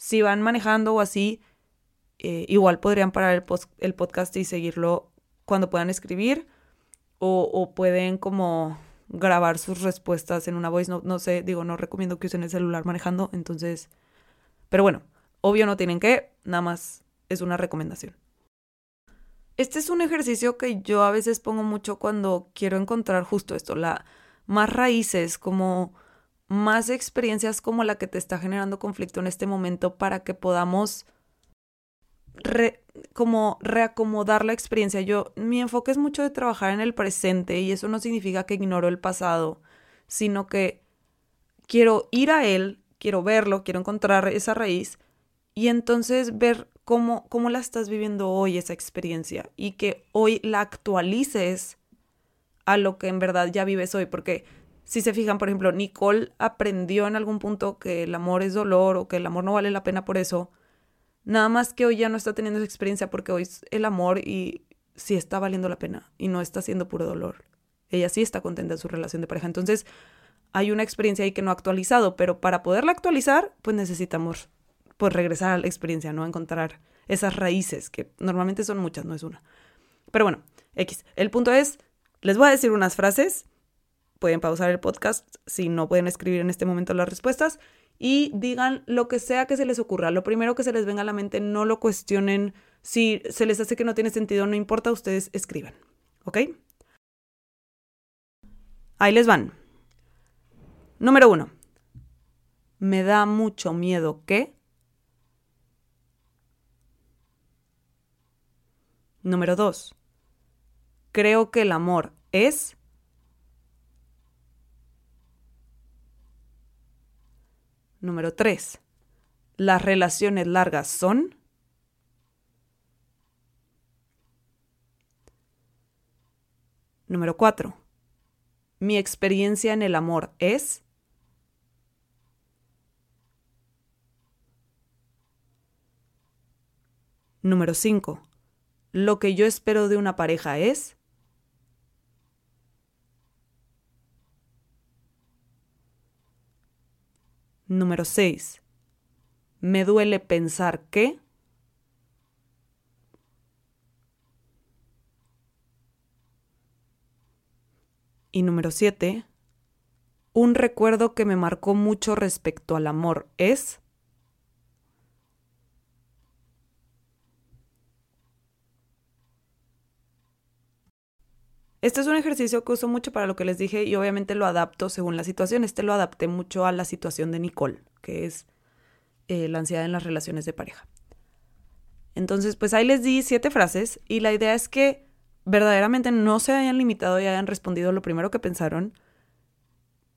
si van manejando o así, eh, igual podrían parar el, podcast y seguirlo cuando puedan escribir o, pueden como grabar sus respuestas en una voice. No sé, digo, no recomiendo que usen el celular manejando, entonces... Pero bueno, obvio no tienen que, nada más es una recomendación. Este es un ejercicio que yo a veces pongo mucho cuando quiero encontrar justo esto, la más raíces, como más experiencias como la que te está generando conflicto en este momento para que podamos como reacomodar la experiencia. Yo, mi enfoque es mucho de trabajar en el presente y eso no significa que ignoro el pasado, sino que quiero ir a él, quiero verlo, quiero encontrar esa raíz y entonces ver cómo, cómo la estás viviendo hoy esa experiencia y que hoy la actualices a lo que en verdad ya vives hoy, porque si se fijan, por ejemplo, Nicole aprendió en algún punto que el amor es dolor o que el amor no vale la pena por eso, nada más que hoy ya no está teniendo esa experiencia porque hoy es el amor y sí está valiendo la pena y no está siendo puro dolor. Ella sí está contenta en su relación de pareja. Entonces, hay una experiencia ahí que no ha actualizado, pero para poderla actualizar, pues necesitamos pues regresar a la experiencia, ¿no? Encontrar esas raíces, que normalmente son muchas, no es una. Pero bueno, X. El punto es, les voy a decir unas frases, pueden pausar el podcast si no pueden escribir en este momento las respuestas y digan lo que sea que se les ocurra. Lo primero que se les venga a la mente, no lo cuestionen. Si se les hace que no tiene sentido, no importa, ustedes escriban. ¿Ok? Ahí les van. Número uno. Me da mucho miedo que... Número dos. Creo que el amor es... Número tres. Las relaciones largas son... Número cuatro. Mi experiencia en el amor es... Número 5 lo que yo espero de una pareja es... Número 6. Me duele pensar que... Y número 7. Un recuerdo que me marcó mucho respecto al amor es... Este es un ejercicio que uso mucho para lo que les dije y obviamente lo adapto según la situación. Este lo adapté mucho a la situación de Nicole, que es eh, la ansiedad en las relaciones de pareja. Entonces, pues ahí les di siete frases y la idea es que verdaderamente no se hayan limitado y hayan respondido lo primero que pensaron,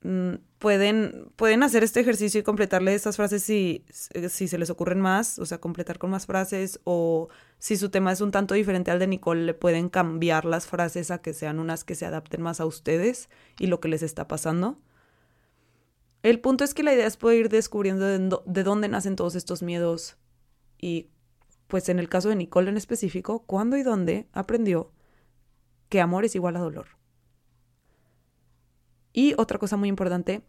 Mm, pueden, pueden hacer este ejercicio y completarle esas frases si, si se les ocurren más, o sea, completar con más frases, o si su tema es un tanto diferente al de Nicole, le pueden cambiar las frases a que sean unas que se adapten más a ustedes y lo que les está pasando. El punto es que la idea es poder ir descubriendo de, de dónde nacen todos estos miedos y, pues en el caso de Nicole en específico, cuándo y dónde aprendió que amor es igual a dolor. Y otra cosa muy importante,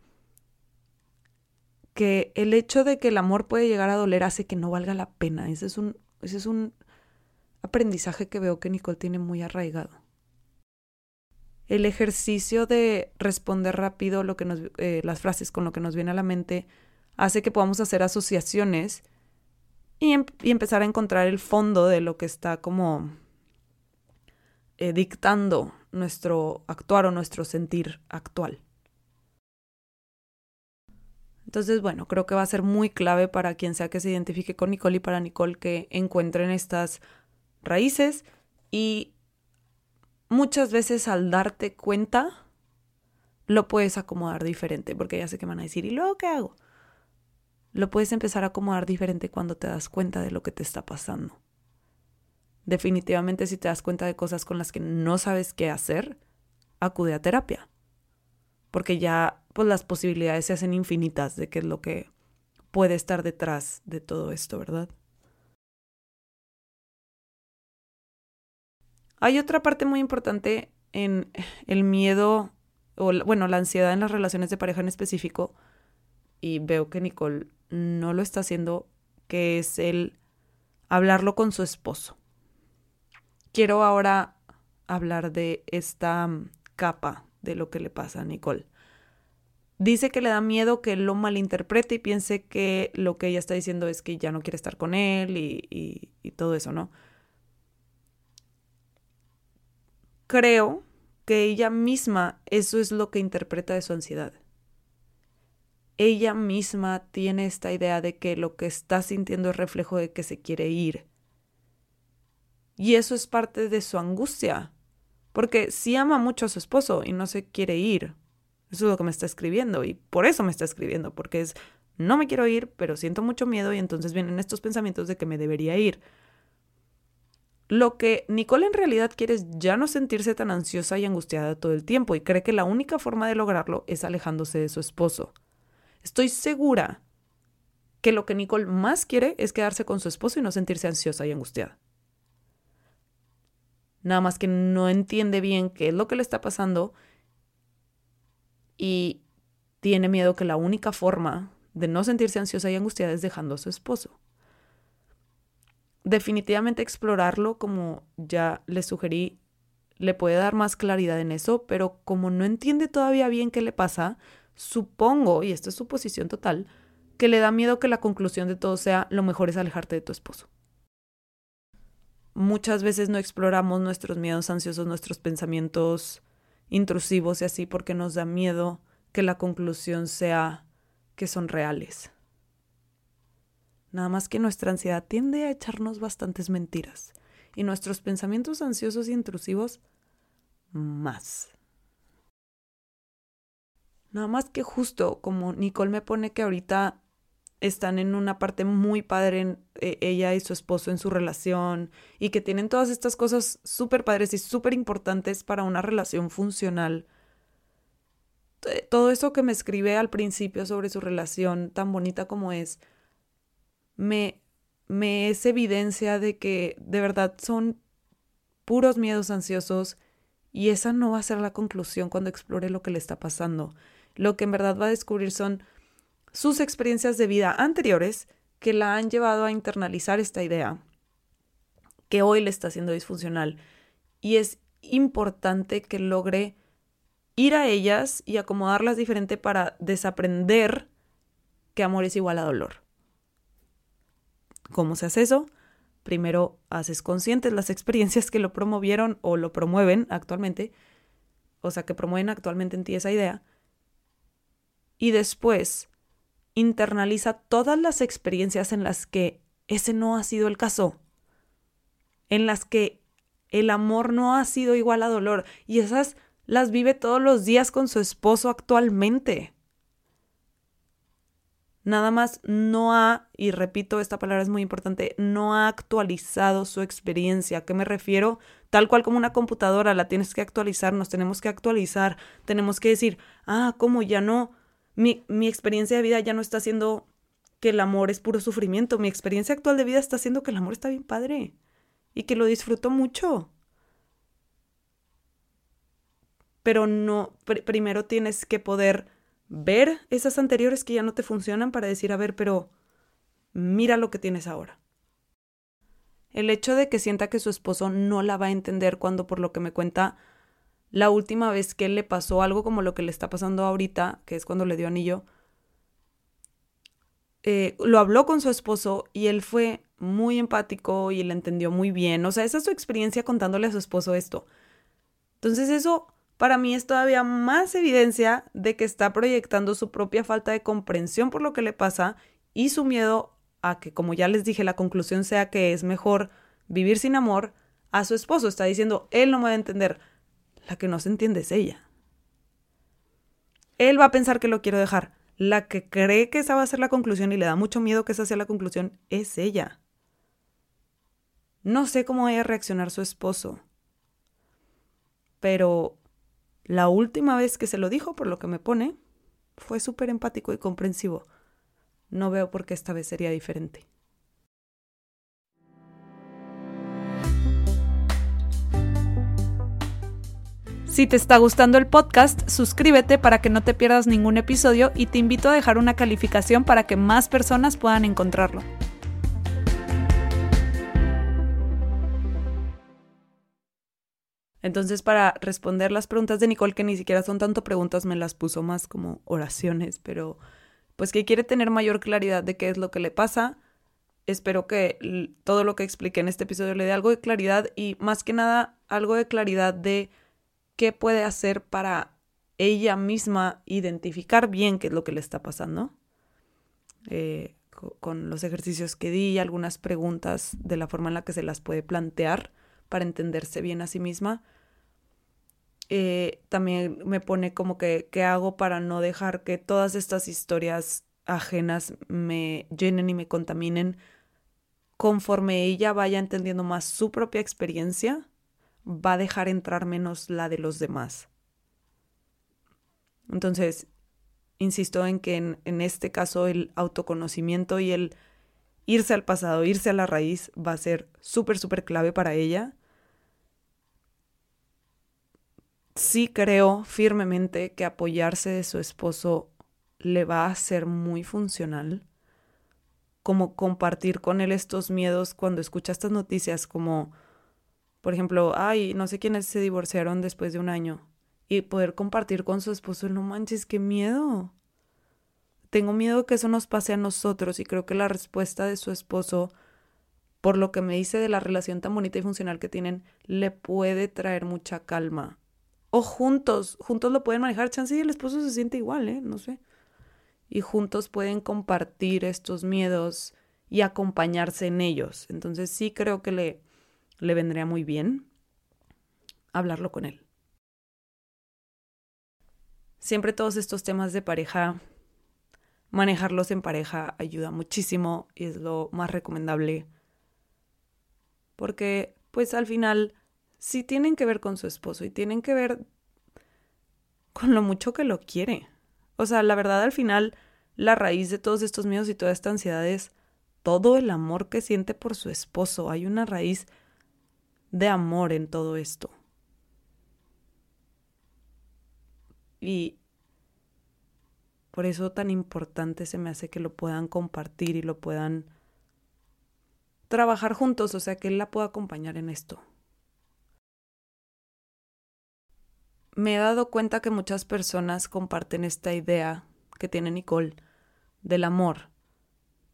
que el hecho de que el amor puede llegar a doler hace que no valga la pena. Ese es un, ese es un aprendizaje que veo que Nicole tiene muy arraigado. El ejercicio de responder rápido lo que nos, eh, las frases con lo que nos viene a la mente hace que podamos hacer asociaciones y, em, empezar a encontrar el fondo de lo que está como eh, dictando nuestro actuar o nuestro sentir actual. Entonces, bueno, creo que va a ser muy clave para quien sea que se identifique con Nicole y para Nicole que encuentren estas raíces y muchas veces al darte cuenta lo puedes acomodar diferente, porque ya sé que van a decir, ¿y luego qué hago? Lo puedes empezar a acomodar diferente cuando te das cuenta de lo que te está pasando definitivamente si te das cuenta de cosas con las que no sabes qué hacer, acude a terapia. Porque ya pues las posibilidades se hacen infinitas de qué es lo que puede estar detrás de todo esto, ¿verdad? Hay otra parte muy importante en el miedo o bueno, la ansiedad en las relaciones de pareja en específico y veo que Nicole no lo está haciendo, que es el hablarlo con su esposo quiero ahora hablar de esta mm, capa de lo que le pasa a Nicole. Dice que le da miedo que él lo malinterprete y piense que lo que ella está diciendo es que ya no quiere estar con él y, y todo eso, ¿no? Creo que ella misma eso es lo que interpreta de su ansiedad. ella misma tiene esta idea de que lo que está sintiendo es reflejo de que se quiere ir. Y eso es parte de su angustia, porque sí ama mucho a su esposo y no se quiere ir. Eso es lo que me está escribiendo y por eso me está escribiendo, porque es, no me quiero ir, pero siento mucho miedo y entonces vienen estos pensamientos de que me debería ir. Lo que Nicole en realidad quiere es ya no sentirse tan ansiosa y angustiada todo el tiempo y cree que la única forma de lograrlo es alejándose de su esposo. Estoy segura que lo que Nicole más quiere es quedarse con su esposo y no sentirse ansiosa y angustiada. Nada más que no entiende bien qué es lo que le está pasando y tiene miedo que la única forma de no sentirse ansiosa y angustiada es dejando a su esposo definitivamente explorarlo, como ya le sugerí, le puede dar más claridad en eso, pero como no entiende todavía bien qué le pasa, supongo, y esta es su posición total, que le da miedo que la conclusión de todo sea lo mejor es alejarte de tu esposo. Muchas veces no exploramos nuestros miedos ansiosos, nuestros pensamientos intrusivos y así porque nos da miedo que la conclusión sea que son reales. Nada más que nuestra ansiedad tiende a echarnos bastantes mentiras y nuestros pensamientos ansiosos y intrusivos más. Nada más que justo como Nicole me pone que ahorita están en una parte muy padre en, eh, ella y su esposo en su relación y que tienen todas estas cosas súper padres y súper importantes para una relación funcional. Todo eso que me escribe al principio sobre su relación tan bonita como es, me, me es evidencia de que de verdad son puros miedos ansiosos y esa no va a ser la conclusión cuando explore lo que le está pasando. Lo que en verdad va a descubrir son sus experiencias de vida anteriores que la han llevado a internalizar esta idea que hoy le está haciendo disfuncional. Y es importante que logre ir a ellas y acomodarlas diferente para desaprender que amor es igual a dolor. ¿Cómo se hace eso? Primero haces conscientes las experiencias que lo promovieron o lo promueven actualmente, o sea, que promueven actualmente en ti esa idea, y después internaliza todas las experiencias en las que ese no ha sido el caso, en las que el amor no ha sido igual a dolor, y esas las vive todos los días con su esposo actualmente nada más no ha, y repito, esta palabra es muy importante, no ha actualizado su experiencia. ¿A qué me refiero? Tal cual como una computadora, la tienes que actualizar, nos tenemos que actualizar, tenemos que decir, ah, ¿cómo ya no? Mi, mi experiencia de vida ya no está haciendo que el amor es puro sufrimiento, mi experiencia actual de vida está haciendo que el amor está bien padre y que lo disfruto mucho. Pero no, primero tienes que poder ver esas anteriores que ya no te funcionan para decir, a ver, pero mira lo que tienes ahora. El hecho de que sienta que su esposo no la va a entender cuando por lo que me cuenta la última vez que le pasó algo como lo que le está pasando ahorita, que es cuando le dio anillo, eh, lo habló con su esposo y él fue muy empático y le entendió muy bien. O sea, esa es su experiencia contándole a su esposo esto. Entonces eso para mí es todavía más evidencia de que está proyectando su propia falta de comprensión por lo que le pasa y su miedo a que, como ya les dije, la conclusión sea que es mejor vivir sin amor a su esposo. Está diciendo, él no me va a entender. La que no se entiende es ella. Él va a pensar que lo quiero dejar. La que cree que esa va a ser la conclusión y le da mucho miedo que esa sea la conclusión es ella. No sé cómo vaya a reaccionar su esposo. Pero la última vez que se lo dijo, por lo que me pone, fue súper empático y comprensivo. No veo por qué esta vez sería diferente. Si te está gustando el podcast, suscríbete para que no te pierdas ningún episodio y te invito a dejar una calificación para que más personas puedan encontrarlo. Entonces, para responder las preguntas de Nicole, que ni siquiera son tanto preguntas, me las puso más como oraciones, pero pues que quiere tener mayor claridad de qué es lo que le pasa. Espero que todo lo que expliqué en este episodio le dé algo de claridad y más que nada algo de claridad de qué puede hacer para ella misma identificar bien qué es lo que le está pasando. Eh, con los ejercicios que di algunas preguntas de la forma en la que se las puede plantear para entenderse bien a sí misma. Eh, también me pone como que qué hago para no dejar que todas estas historias ajenas me llenen y me contaminen conforme ella vaya entendiendo más su propia experiencia, va a dejar entrar menos la de los demás. Entonces, insisto en que en, este caso el autoconocimiento y el irse al pasado, irse a la raíz va a ser súper, súper clave para ella. Sí creo firmemente que apoyarse de su esposo le va a ser muy funcional, como compartir con él estos miedos cuando escucha estas noticias, como, por ejemplo, ay, no sé quiénes se divorciaron después de un año y poder compartir con su esposo, no manches, qué miedo. Tengo miedo que eso nos pase a nosotros y creo que la respuesta de su esposo, por lo que me dice de la relación tan bonita y funcional que tienen, le puede traer mucha calma. O juntos, juntos lo pueden manejar. Chance y el esposo se siente igual, ¿eh? No sé. Y juntos pueden compartir estos miedos y acompañarse en ellos. Entonces sí creo que le, le vendría muy bien hablarlo con él. Siempre todos estos temas de pareja, manejarlos en pareja ayuda muchísimo y es lo más recomendable. Porque, pues al final, sí tienen que ver con su esposo y tienen que ver con lo mucho que lo quiere. O sea, la verdad al final, la raíz de todos estos miedos y toda esta ansiedad es todo el amor que siente por su esposo. Hay una raíz de amor en todo esto. Y por eso tan importante se me hace que lo puedan compartir y lo puedan trabajar juntos, o sea, que él la pueda acompañar en esto. Me he dado cuenta que muchas personas comparten esta idea que tiene Nicole del amor,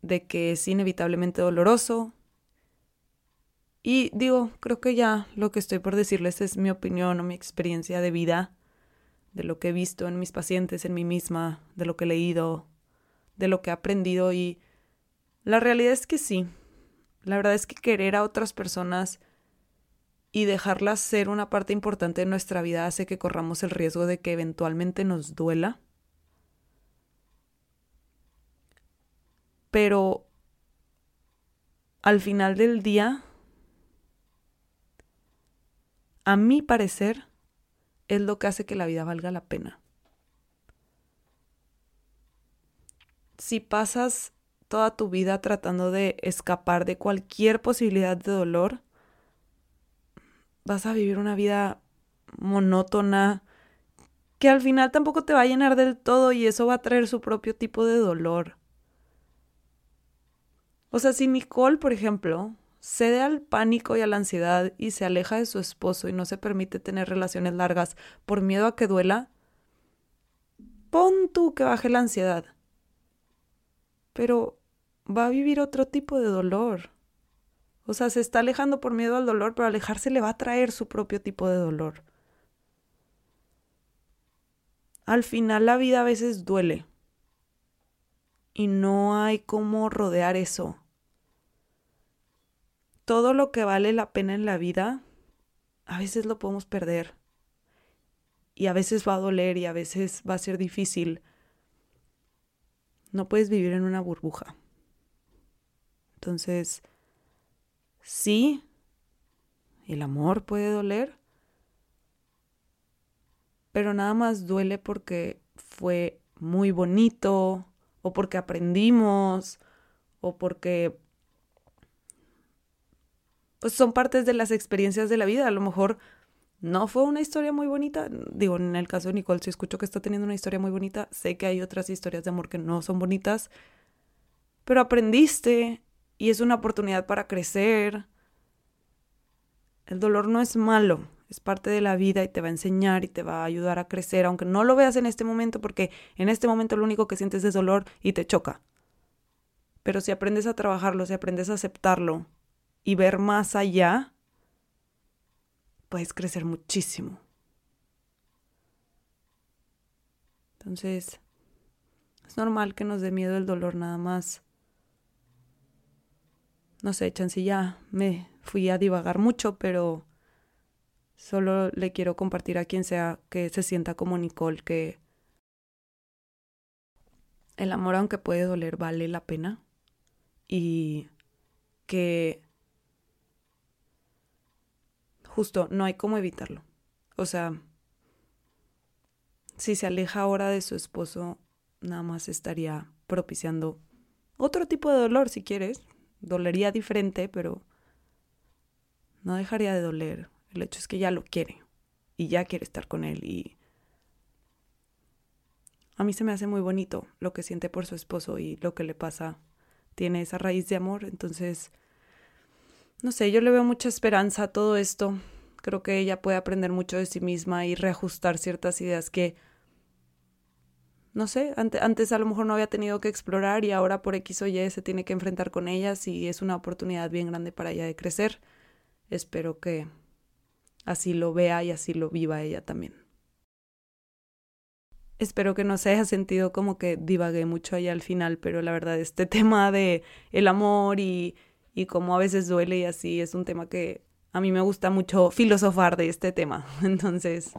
de que es inevitablemente doloroso. Y digo, creo que ya lo que estoy por decirles es mi opinión o mi experiencia de vida de lo que he visto en mis pacientes, en mí misma, de lo que he leído, de lo que he aprendido y la realidad es que sí. La verdad es que querer a otras personas y dejarlas ser una parte importante de nuestra vida hace que corramos el riesgo de que eventualmente nos duela. Pero al final del día, a mi parecer, es lo que hace que la vida valga la pena. Si pasas toda tu vida tratando de escapar de cualquier posibilidad de dolor, vas a vivir una vida monótona que al final tampoco te va a llenar del todo y eso va a traer su propio tipo de dolor. O sea, si Nicole, por ejemplo, cede al pánico y a la ansiedad y se aleja de su esposo y no se permite tener relaciones largas por miedo a que duela, pon tú que baje la ansiedad. Pero va a vivir otro tipo de dolor. O sea, se está alejando por miedo al dolor, pero alejarse le va a traer su propio tipo de dolor. Al final la vida a veces duele. Y no hay cómo rodear eso todo lo que vale la pena en la vida, a veces lo podemos perder. Y a veces va a doler y a veces va a ser difícil. No puedes vivir en una burbuja. Entonces, sí, el amor puede doler, pero nada más duele porque fue muy bonito o porque aprendimos o porque pues son partes de las experiencias de la vida. A lo mejor no fue una historia muy bonita. Digo, en el caso de Nicole, si escucho que está teniendo una historia muy bonita, sé que hay otras historias de amor que no son bonitas, pero aprendiste y es una oportunidad para crecer. El dolor no es malo, es parte de la vida y te va a enseñar y te va a ayudar a crecer, aunque no lo veas en este momento, porque en este momento lo único que sientes es dolor y te choca. Pero si aprendes a trabajarlo, si aprendes a aceptarlo, y ver más allá, puedes crecer muchísimo. Entonces, es normal que nos dé miedo el dolor nada más. No sé, chance me fui a divagar mucho, pero solo le quiero compartir a quien sea que se sienta como Nicole que el amor aunque puede doler vale la pena y que justo no hay cómo evitarlo. O sea, si se aleja ahora de su esposo, nada más estaría propiciando otro tipo de dolor, si quieres. Dolería diferente, pero no dejaría de doler. El hecho es que ya lo quiere y ya quiere estar con él y a mí se me hace muy bonito lo que siente por su esposo y lo que le pasa. Tiene esa raíz de amor, entonces, no sé, yo le veo mucha esperanza a todo esto. Creo que ella puede aprender mucho de sí misma y reajustar ciertas ideas que, no sé, antes, a lo mejor no había tenido que explorar y ahora por X o Y se tiene que enfrentar con ellas y es una oportunidad bien grande para ella de crecer. Espero que así lo vea y así lo viva ella también. Espero que no se haya sentido como que divagué mucho allá al final, pero la verdad este tema de el amor y, y cómo a veces duele y así es un tema que a mí me gusta mucho filosofar de este tema. Entonces,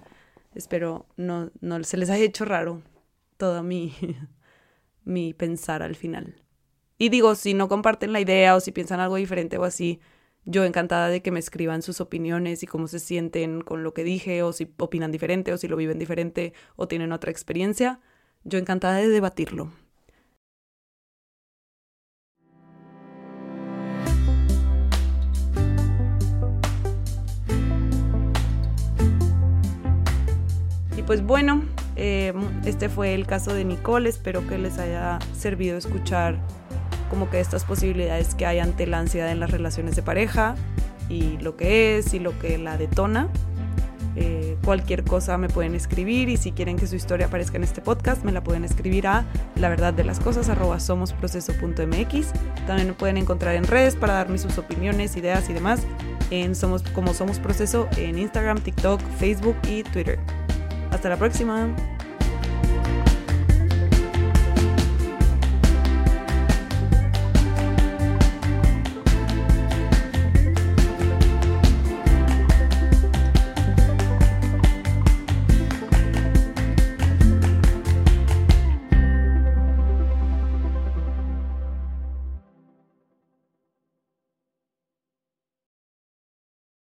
espero no, no se les haya hecho raro todo mi, mi pensar al final. Y digo, si no comparten la idea o si piensan algo diferente o así, yo encantada de que me escriban sus opiniones y cómo se sienten con lo que dije o si opinan diferente o si lo viven diferente o tienen otra experiencia. Yo encantada de debatirlo. Pues bueno, eh, este fue el caso de Nicole. Espero que les haya servido escuchar como que estas posibilidades que hay ante la ansiedad en las relaciones de pareja y lo que es y lo que la detona. Eh, cualquier cosa me pueden escribir y si quieren que su historia aparezca en este podcast me la pueden escribir a la verdad de las cosas somosproceso.mx también me pueden encontrar en redes para darme sus opiniones ideas y demás en somos como somos proceso en Instagram TikTok Facebook y Twitter hasta la próxima.